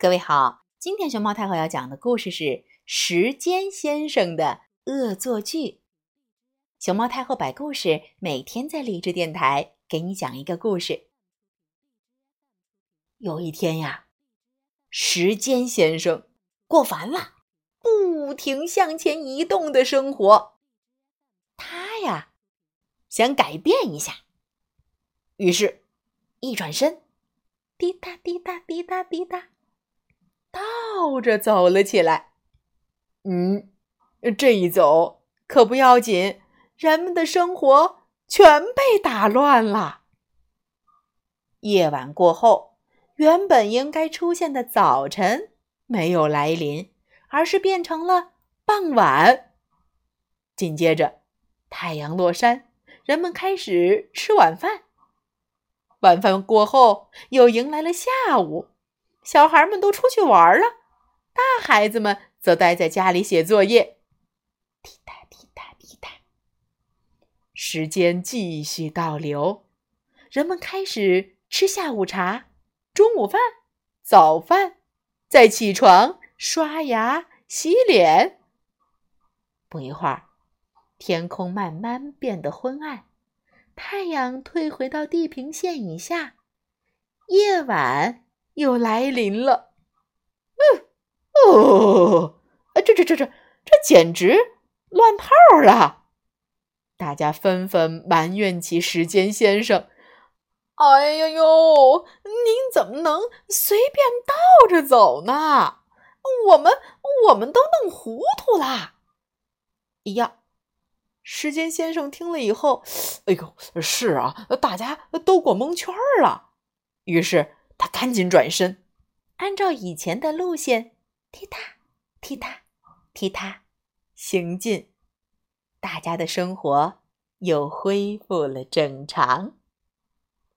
各位好，今天熊猫太后要讲的故事是《时间先生的恶作剧》。熊猫太后摆故事，每天在励志电台给你讲一个故事。有一天呀，时间先生过烦了，不停向前移动的生活，他呀想改变一下，于是，一转身，滴答滴答滴答滴答。倒着走了起来。嗯，这一走可不要紧，人们的生活全被打乱了。夜晚过后，原本应该出现的早晨没有来临，而是变成了傍晚。紧接着，太阳落山，人们开始吃晚饭。晚饭过后，又迎来了下午。小孩们都出去玩了，大孩子们则待在家里写作业。滴答滴答滴答，时间继续倒流，人们开始吃下午茶、中午饭、早饭，再起床、刷牙、洗脸。不一会儿，天空慢慢变得昏暗，太阳退回到地平线以下，夜晚。又来临了，嗯，哦，这这这这这简直乱套了！大家纷纷埋怨起时间先生。哎呀呦，您怎么能随便倒着走呢？我们我们都弄糊涂啦！呀，时间先生听了以后，哎呦，是啊，大家都过蒙圈了。于是。他赶紧转身，按照以前的路线，踢踏踢踏踢踏行进，大家的生活又恢复了正常。